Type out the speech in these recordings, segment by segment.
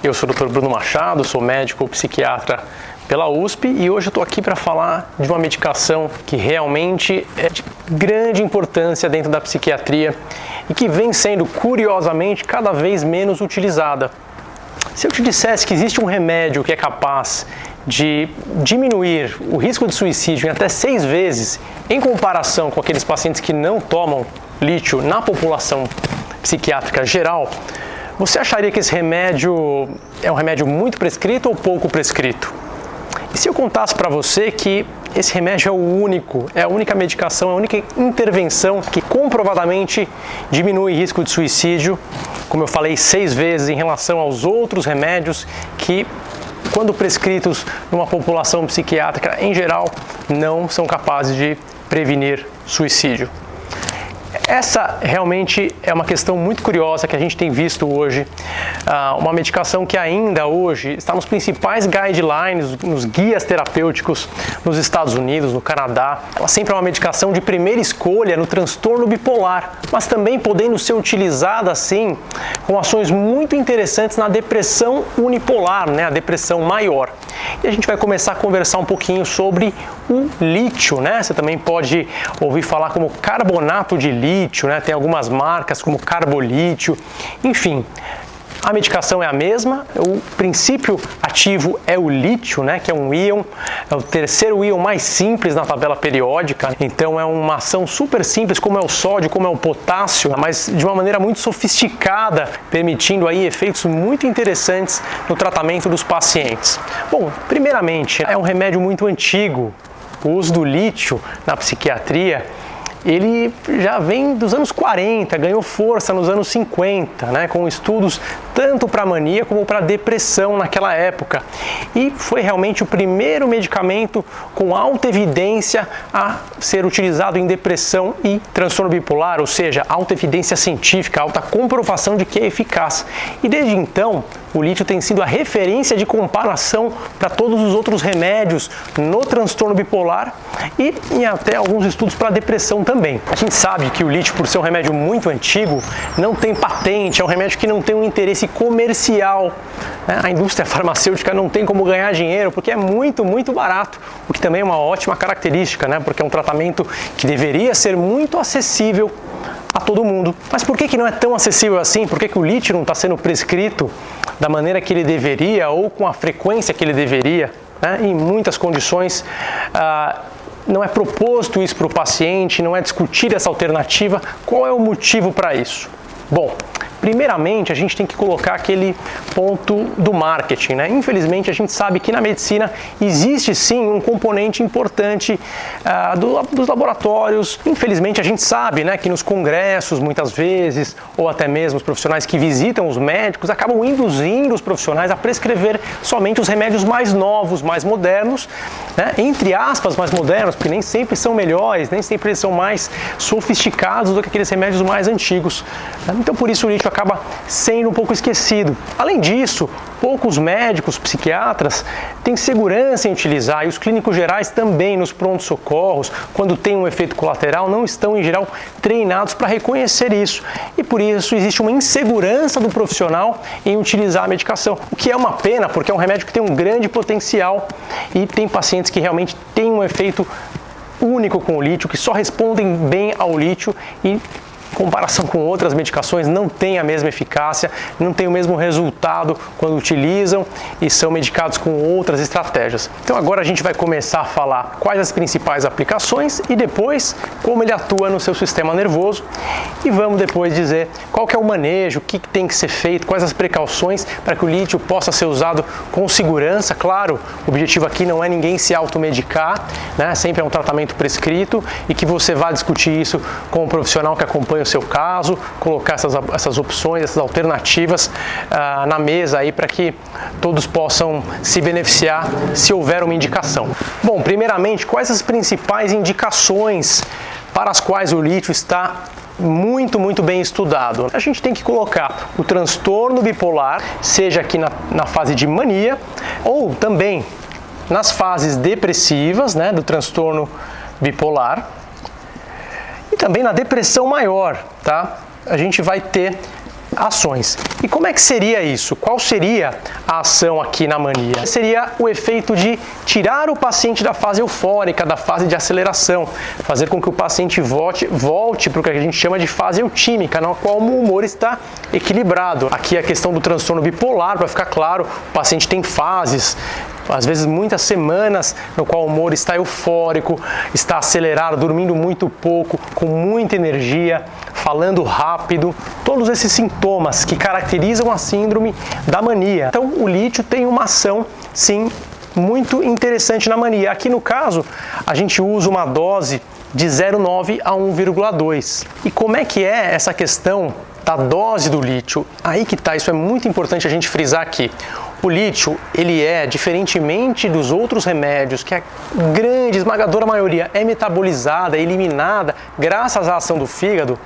Eu sou o Dr. Bruno Machado, sou médico psiquiatra pela USP e hoje eu estou aqui para falar de uma medicação que realmente é de grande importância dentro da psiquiatria e que vem sendo, curiosamente, cada vez menos utilizada. Se eu te dissesse que existe um remédio que é capaz de diminuir o risco de suicídio em até seis vezes em comparação com aqueles pacientes que não tomam lítio na população psiquiátrica geral, você acharia que esse remédio é um remédio muito prescrito ou pouco prescrito? E se eu contasse para você que esse remédio é o único, é a única medicação, é a única intervenção que comprovadamente diminui o risco de suicídio, como eu falei seis vezes em relação aos outros remédios que, quando prescritos numa população psiquiátrica em geral, não são capazes de prevenir suicídio. Essa realmente é uma questão muito curiosa que a gente tem visto hoje. Uh, uma medicação que ainda hoje está nos principais guidelines, nos guias terapêuticos nos Estados Unidos, no Canadá. Ela sempre é uma medicação de primeira escolha no transtorno bipolar, mas também podendo ser utilizada assim com ações muito interessantes na depressão unipolar, né, a depressão maior. E a gente vai começar a conversar um pouquinho sobre o lítio, né? Você também pode ouvir falar como carbonato de lítio, né? Tem algumas marcas como carbolítio, enfim. A medicação é a mesma, o princípio ativo é o lítio, né, que é um íon, é o terceiro íon mais simples na tabela periódica, então é uma ação super simples, como é o sódio, como é o potássio, mas de uma maneira muito sofisticada, permitindo aí efeitos muito interessantes no tratamento dos pacientes. Bom, primeiramente, é um remédio muito antigo, o uso do lítio na psiquiatria ele já vem dos anos 40, ganhou força nos anos 50, né, com estudos tanto para mania como para depressão naquela época. E foi realmente o primeiro medicamento com alta evidência a ser utilizado em depressão e transtorno bipolar, ou seja, alta evidência científica, alta comprovação de que é eficaz. E desde então, o lítio tem sido a referência de comparação para todos os outros remédios no transtorno bipolar e em até alguns estudos para depressão também. A gente sabe que o lítio, por ser um remédio muito antigo, não tem patente, é um remédio que não tem um interesse comercial. Né? A indústria farmacêutica não tem como ganhar dinheiro porque é muito, muito barato, o que também é uma ótima característica, né? porque é um tratamento que deveria ser muito acessível a todo mundo. Mas por que, que não é tão acessível assim? Por que, que o lítio não está sendo prescrito da maneira que ele deveria ou com a frequência que ele deveria? Né? Em muitas condições, ah, não é proposto isso para o paciente, não é discutir essa alternativa. Qual é o motivo para isso? Bom, Primeiramente, a gente tem que colocar aquele ponto do marketing. Né? Infelizmente, a gente sabe que na medicina existe sim um componente importante uh, do, dos laboratórios. Infelizmente, a gente sabe né, que nos congressos, muitas vezes, ou até mesmo os profissionais que visitam os médicos, acabam induzindo os profissionais a prescrever somente os remédios mais novos, mais modernos, né? entre aspas, mais modernos, porque nem sempre são melhores, nem sempre são mais sofisticados do que aqueles remédios mais antigos. Né? Então, por isso, o acaba sendo um pouco esquecido. Além disso, poucos médicos, psiquiatras têm segurança em utilizar e os clínicos gerais também nos prontos-socorros, quando tem um efeito colateral, não estão em geral treinados para reconhecer isso. E por isso existe uma insegurança do profissional em utilizar a medicação, o que é uma pena, porque é um remédio que tem um grande potencial e tem pacientes que realmente têm um efeito único com o lítio, que só respondem bem ao lítio e comparação com outras medicações, não tem a mesma eficácia, não tem o mesmo resultado quando utilizam e são medicados com outras estratégias. Então agora a gente vai começar a falar quais as principais aplicações e depois como ele atua no seu sistema nervoso e vamos depois dizer qual que é o manejo, o que tem que ser feito, quais as precauções para que o lítio possa ser usado com segurança. Claro, o objetivo aqui não é ninguém se automedicar, né? sempre é um tratamento prescrito e que você vá discutir isso com o profissional que acompanha o seu caso, colocar essas, essas opções, essas alternativas ah, na mesa aí para que todos possam se beneficiar se houver uma indicação. Bom, primeiramente, quais as principais indicações para as quais o lítio está muito, muito bem estudado. A gente tem que colocar o transtorno bipolar, seja aqui na, na fase de mania, ou também nas fases depressivas, né, do transtorno bipolar, também na depressão maior, tá? A gente vai ter ações. E como é que seria isso? Qual seria a ação aqui na mania? Seria o efeito de tirar o paciente da fase eufórica, da fase de aceleração, fazer com que o paciente volte, volte para o que a gente chama de fase eutímica, na qual o humor está equilibrado. Aqui a questão do transtorno bipolar, para ficar claro, o paciente tem fases às vezes muitas semanas no qual o humor está eufórico, está acelerado, dormindo muito pouco, com muita energia, falando rápido, todos esses sintomas que caracterizam a síndrome da mania. Então, o lítio tem uma ação, sim, muito interessante na mania. Aqui no caso, a gente usa uma dose de 0,9 a 1,2. E como é que é essa questão da dose do lítio? Aí que tá, isso é muito importante a gente frisar aqui. O lítio, ele é, diferentemente dos outros remédios, que a grande, esmagadora maioria é metabolizada, eliminada graças à ação do fígado,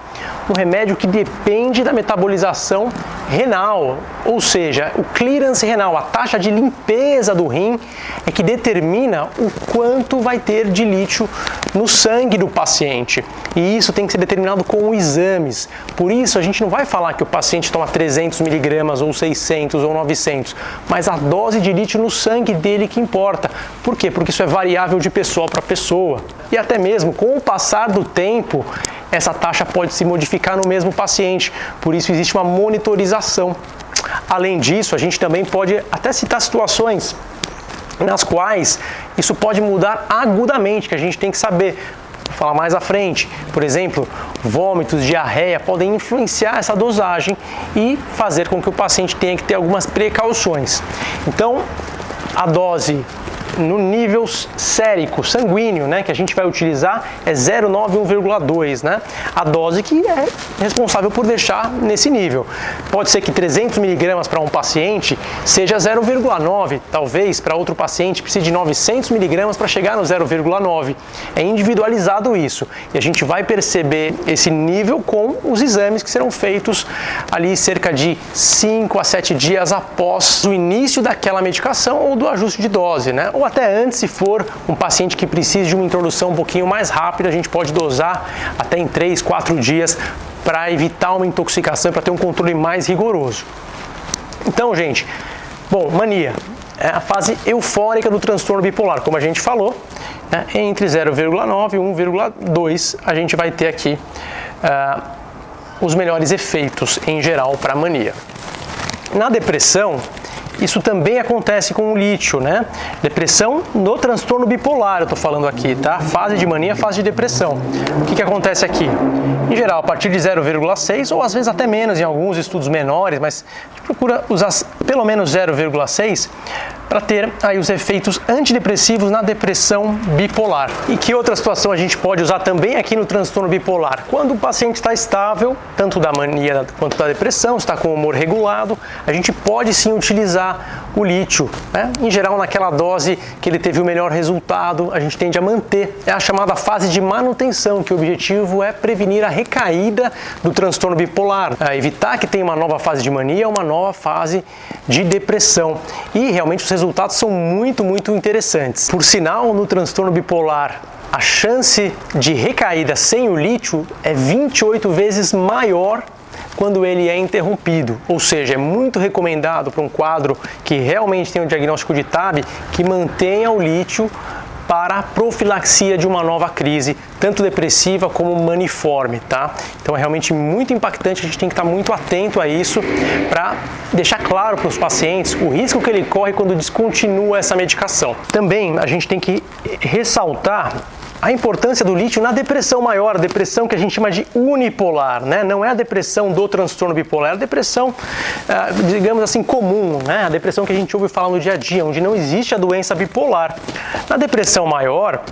um remédio que depende da metabolização renal, ou seja, o clearance renal, a taxa de limpeza do rim, é que determina o quanto vai ter de lítio no sangue do paciente. E isso tem que ser determinado com exames. Por isso, a gente não vai falar que o paciente toma 300 miligramas ou 600 ou 900, mas a dose de lítio no sangue dele que importa. Por quê? Porque isso é variável de pessoa para pessoa. E até mesmo com o passar do tempo, essa taxa pode se modificar no mesmo paciente. Por isso existe uma monitorização. Além disso, a gente também pode até citar situações nas quais isso pode mudar agudamente, que a gente tem que saber. Vou falar mais à frente. Por exemplo, vômitos, diarreia podem influenciar essa dosagem e fazer com que o paciente tenha que ter algumas precauções. Então, a dose no nível sérico, sanguíneo, né, que a gente vai utilizar é 0,9 né? A dose que é responsável por deixar nesse nível. Pode ser que 300 miligramas para um paciente seja 0,9, talvez para outro paciente precise de 900 miligramas para chegar no 0,9. É individualizado isso e a gente vai perceber esse nível com os exames que serão feitos ali cerca de 5 a 7 dias após o início daquela medicação ou do ajuste de dose, né? Ou até antes, se for um paciente que precisa de uma introdução um pouquinho mais rápida, a gente pode dosar até em 3, 4 dias para evitar uma intoxicação, para ter um controle mais rigoroso. Então, gente, bom, mania é a fase eufórica do transtorno bipolar, como a gente falou, né, entre 0,9 e 1,2 a gente vai ter aqui uh, os melhores efeitos em geral para a mania. Na depressão, isso também acontece com o lítio, né? Depressão no transtorno bipolar, eu estou falando aqui, tá? Fase de mania, fase de depressão. O que, que acontece aqui? Em geral, a partir de 0,6 ou às vezes até menos em alguns estudos menores, mas procura usar pelo menos 0,6 para ter aí os efeitos antidepressivos na depressão bipolar. E que outra situação a gente pode usar também aqui no transtorno bipolar? Quando o paciente está estável, tanto da mania quanto da depressão, está com o humor regulado, a gente pode sim utilizar o lítio, né? em geral naquela dose que ele teve o melhor resultado, a gente tende a manter. É a chamada fase de manutenção, que o objetivo é prevenir a recaída do transtorno bipolar, é evitar que tenha uma nova fase de mania, uma nova fase de depressão. E realmente os resultados são muito, muito interessantes. Por sinal, no transtorno bipolar, a chance de recaída sem o lítio é 28 vezes maior quando ele é interrompido, ou seja, é muito recomendado para um quadro que realmente tem um diagnóstico de TAB que mantenha o lítio para a profilaxia de uma nova crise, tanto depressiva como maniforme, tá? Então é realmente muito impactante, a gente tem que estar muito atento a isso para deixar claro para os pacientes o risco que ele corre quando descontinua essa medicação. Também a gente tem que ressaltar a importância do lítio na depressão maior, a depressão que a gente chama de unipolar, né? Não é a depressão do transtorno bipolar, é a depressão, ah, digamos assim, comum, né? A depressão que a gente ouve falar no dia a dia, onde não existe a doença bipolar. Na depressão maior,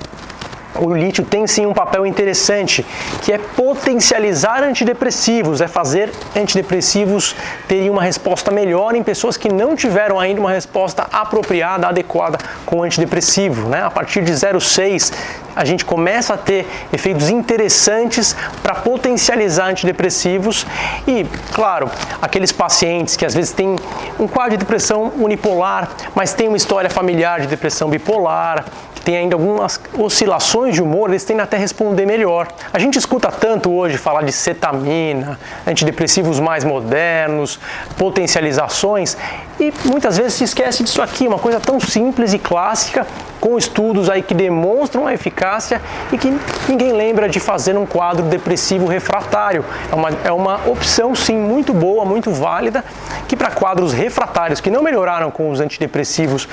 o lítio tem sim um papel interessante, que é potencializar antidepressivos, é fazer antidepressivos terem uma resposta melhor em pessoas que não tiveram ainda uma resposta apropriada, adequada com antidepressivo. Né? A partir de 0,6 a gente começa a ter efeitos interessantes para potencializar antidepressivos e, claro, aqueles pacientes que às vezes têm um quadro de depressão unipolar, mas tem uma história familiar de depressão bipolar, tem ainda algumas oscilações de humor, eles tendem até a responder melhor. A gente escuta tanto hoje falar de cetamina, antidepressivos mais modernos, potencializações e muitas vezes se esquece disso aqui, uma coisa tão simples e clássica, com estudos aí que demonstram a eficácia e que ninguém lembra de fazer um quadro depressivo refratário. É uma, é uma opção sim muito boa, muito válida, que para quadros refratários que não melhoraram com os antidepressivos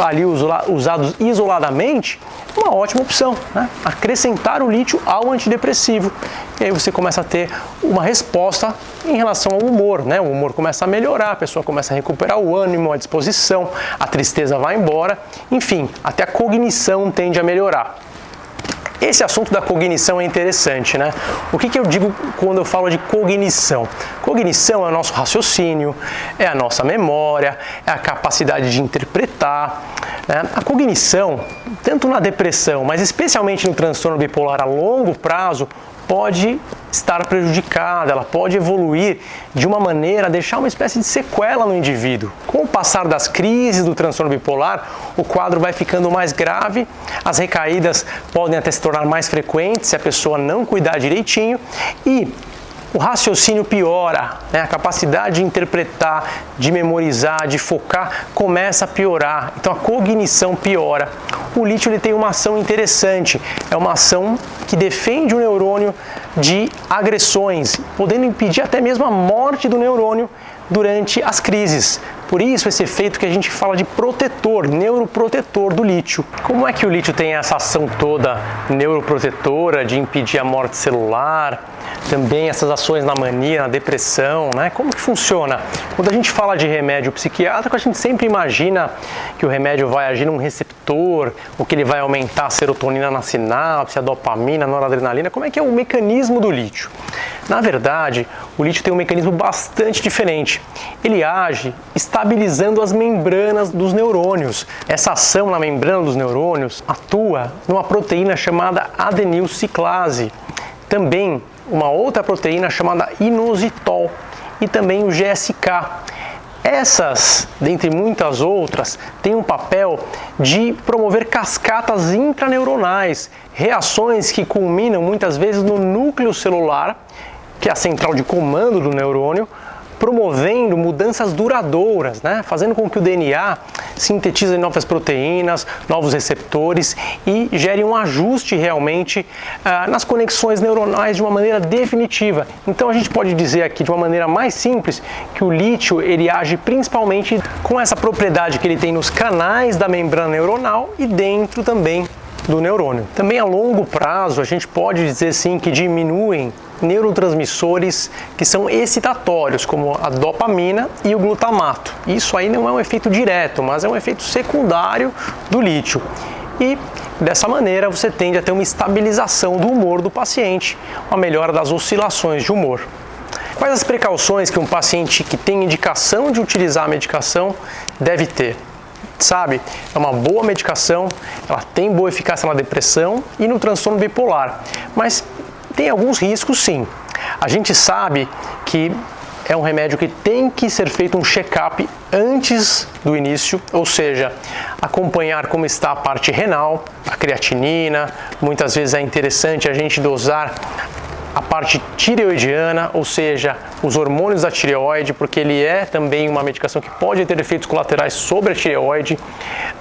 ali usados isoladamente, uma ótima opção. Né? Acrescentar o lítio ao antidepressivo. E aí você começa a ter uma resposta em relação ao humor. Né? O humor começa a melhorar, a pessoa começa a recuperar o ânimo, a disposição, a tristeza vai embora, enfim, até a cognição tende a melhorar. Esse assunto da cognição é interessante, né? O que, que eu digo quando eu falo de cognição? Cognição é o nosso raciocínio, é a nossa memória, é a capacidade de interpretar. Né? A cognição, tanto na depressão, mas especialmente no transtorno bipolar a longo prazo, pode estar prejudicada, ela pode evoluir de uma maneira deixar uma espécie de sequela no indivíduo. Com o passar das crises do transtorno bipolar, o quadro vai ficando mais grave, as recaídas podem até se tornar mais frequentes se a pessoa não cuidar direitinho e o raciocínio piora, né? a capacidade de interpretar, de memorizar, de focar começa a piorar. Então a cognição piora. O lítio ele tem uma ação interessante, é uma ação que defende o neurônio de agressões, podendo impedir até mesmo a morte do neurônio durante as crises. Por isso, esse efeito que a gente fala de protetor, neuroprotetor do lítio. Como é que o lítio tem essa ação toda neuroprotetora de impedir a morte celular? Também essas ações na mania, na depressão, né? Como que funciona? Quando a gente fala de remédio psiquiátrico, a gente sempre imagina que o remédio vai agir num receptor, ou que ele vai aumentar a serotonina na sinapse, a dopamina, a noradrenalina. Como é que é o mecanismo do lítio? Na verdade, o lítio tem um mecanismo bastante diferente. Ele age estabilizando as membranas dos neurônios. Essa ação na membrana dos neurônios atua numa proteína chamada adenilciclase. Também uma outra proteína chamada inositol e também o GSK. Essas, dentre muitas outras, têm um papel de promover cascatas intraneuronais, reações que culminam muitas vezes no núcleo celular que é a central de comando do neurônio, promovendo mudanças duradouras, né? fazendo com que o DNA sintetize novas proteínas, novos receptores e gere um ajuste realmente ah, nas conexões neuronais de uma maneira definitiva. Então a gente pode dizer aqui de uma maneira mais simples que o lítio ele age principalmente com essa propriedade que ele tem nos canais da membrana neuronal e dentro também do neurônio. Também a longo prazo, a gente pode dizer sim que diminuem neurotransmissores que são excitatórios, como a dopamina e o glutamato. Isso aí não é um efeito direto, mas é um efeito secundário do lítio. E dessa maneira você tende a ter uma estabilização do humor do paciente, uma melhora das oscilações de humor. Quais as precauções que um paciente que tem indicação de utilizar a medicação deve ter? Sabe? É uma boa medicação, ela tem boa eficácia na depressão e no transtorno bipolar, mas tem alguns riscos sim. A gente sabe que é um remédio que tem que ser feito um check-up antes do início, ou seja, acompanhar como está a parte renal, a creatinina. Muitas vezes é interessante a gente dosar a parte tireoidiana, ou seja, os hormônios da tireoide, porque ele é também uma medicação que pode ter efeitos colaterais sobre a tireoide.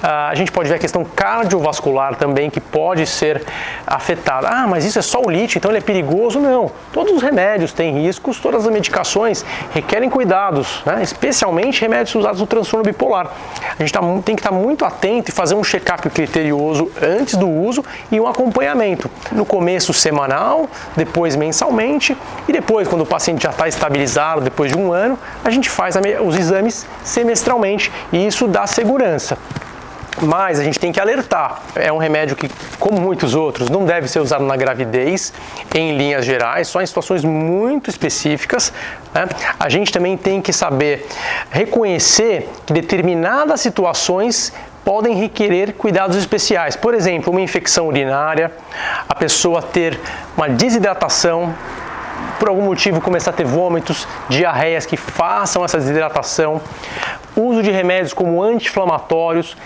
Ah, a gente pode ver a questão cardiovascular também, que pode ser afetada. Ah, mas isso é só o lítio, então ele é perigoso? Não. Todos os remédios têm riscos, todas as medicações requerem cuidados, né? especialmente remédios usados no transtorno bipolar. A gente tá, tem que estar muito atento e fazer um check-up criterioso antes do uso e um acompanhamento. No começo semanal, depois mensalmente e depois, quando o paciente já está estabilizado, depois de um ano, a gente faz os exames semestralmente e isso dá segurança. Mas a gente tem que alertar. É um remédio que, como muitos outros, não deve ser usado na gravidez, em linhas gerais, só em situações muito específicas. Né? A gente também tem que saber reconhecer que determinadas situações podem requerer cuidados especiais. Por exemplo, uma infecção urinária, a pessoa ter uma desidratação, por algum motivo começar a ter vômitos, diarreias que façam essa desidratação, uso de remédios como anti-inflamatórios,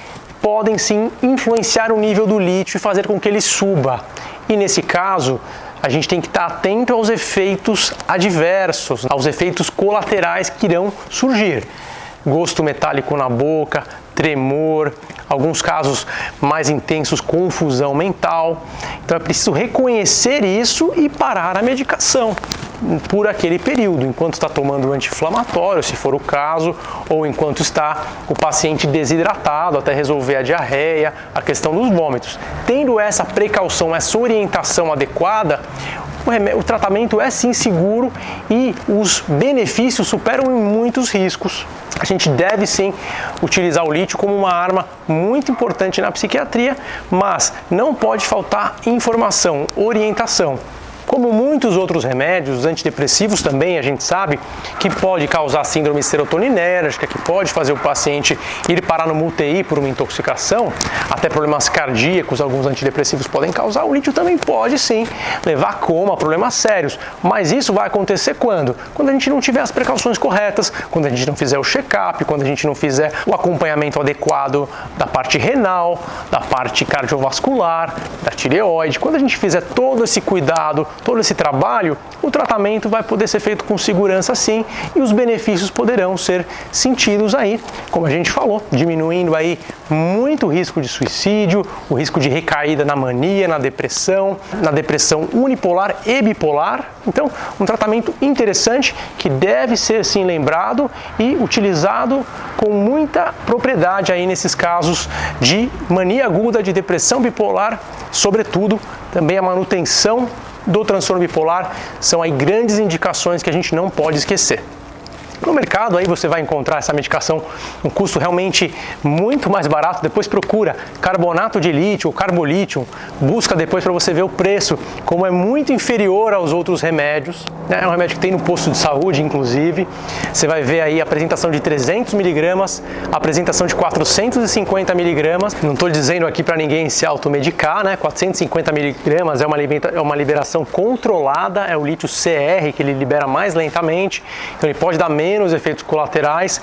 podem sim influenciar o nível do lítio e fazer com que ele suba. E nesse caso, a gente tem que estar atento aos efeitos adversos, aos efeitos colaterais que irão surgir. Gosto metálico na boca, tremor, alguns casos mais intensos, confusão mental. Então é preciso reconhecer isso e parar a medicação por aquele período, enquanto está tomando anti-inflamatório, se for o caso, ou enquanto está o paciente desidratado até resolver a diarreia, a questão dos vômitos. Tendo essa precaução, essa orientação adequada, o, tratamento é sim seguro e os benefícios superam em muitos riscos. A gente deve sim utilizar o lítio como uma arma muito importante na psiquiatria, mas não pode faltar informação, orientação. Como muitos outros remédios, os antidepressivos também a gente sabe que pode causar síndrome serotoninérgica, que pode fazer o paciente ir parar no UTI por uma intoxicação, até problemas cardíacos, alguns antidepressivos podem causar. O lítio também pode sim levar a coma, problemas sérios. Mas isso vai acontecer quando? Quando a gente não tiver as precauções corretas, quando a gente não fizer o check-up, quando a gente não fizer o acompanhamento adequado da parte renal, da parte cardiovascular, da tireoide, quando a gente fizer todo esse cuidado, todo esse trabalho, o tratamento vai poder ser feito com segurança sim e os benefícios poderão ser sentidos aí, como a gente falou, diminuindo aí muito o risco de suicídio, o risco de recaída na mania, na depressão, na depressão unipolar e bipolar. Então, um tratamento interessante que deve ser sim lembrado e utilizado com muita propriedade aí nesses casos de mania aguda, de depressão bipolar, sobretudo também a manutenção do transtorno bipolar são aí grandes indicações que a gente não pode esquecer. No mercado aí você vai encontrar essa medicação um custo realmente muito mais barato. Depois procura carbonato de lítio ou carbolítio, busca depois para você ver o preço, como é muito inferior aos outros remédios. Né? É um remédio que tem no posto de saúde, inclusive. Você vai ver aí a apresentação de 300 miligramas, apresentação de 450 miligramas. Não estou dizendo aqui para ninguém se automedicar, né? 450 miligramas é uma, é uma liberação controlada, é o lítio CR que ele libera mais lentamente, então ele pode dar menos menos efeitos colaterais.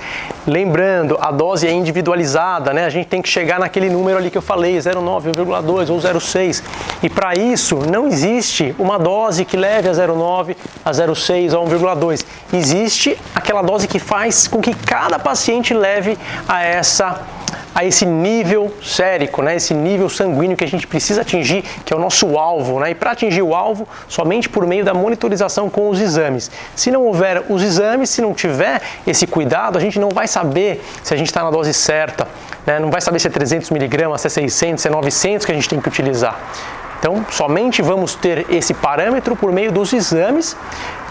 Lembrando, a dose é individualizada, né? A gente tem que chegar naquele número ali que eu falei, 0,9, 1,2 ou 0,6. E para isso não existe uma dose que leve a 0,9, a 0,6 ou 1,2. Existe aquela dose que faz com que cada paciente leve a essa a esse nível sérico, né, esse nível sanguíneo que a gente precisa atingir, que é o nosso alvo. Né, e para atingir o alvo, somente por meio da monitorização com os exames. Se não houver os exames, se não tiver esse cuidado, a gente não vai saber se a gente está na dose certa, né, não vai saber se é 300 miligramas, se é 600, se é 900 que a gente tem que utilizar. Então, somente vamos ter esse parâmetro por meio dos exames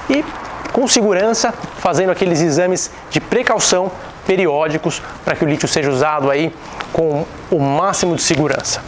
e com segurança, fazendo aqueles exames de precaução periódicos para que o lítio seja usado aí com o máximo de segurança.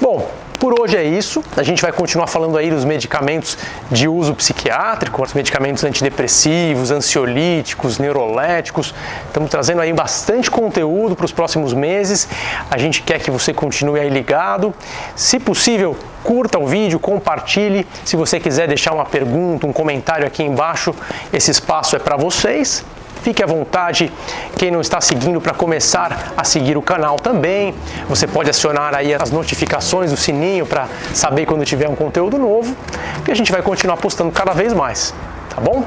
Bom, por hoje é isso. A gente vai continuar falando aí dos medicamentos de uso psiquiátrico, os medicamentos antidepressivos, ansiolíticos, neuroléticos. Estamos trazendo aí bastante conteúdo para os próximos meses. A gente quer que você continue aí ligado. Se possível, curta o vídeo, compartilhe. Se você quiser deixar uma pergunta, um comentário aqui embaixo, esse espaço é para vocês. Fique à vontade, quem não está seguindo, para começar a seguir o canal também. Você pode acionar aí as notificações, o sininho para saber quando tiver um conteúdo novo. E a gente vai continuar postando cada vez mais, tá bom?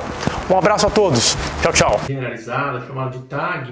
Um abraço a todos. Tchau, tchau. Generalizada, chamada de tag.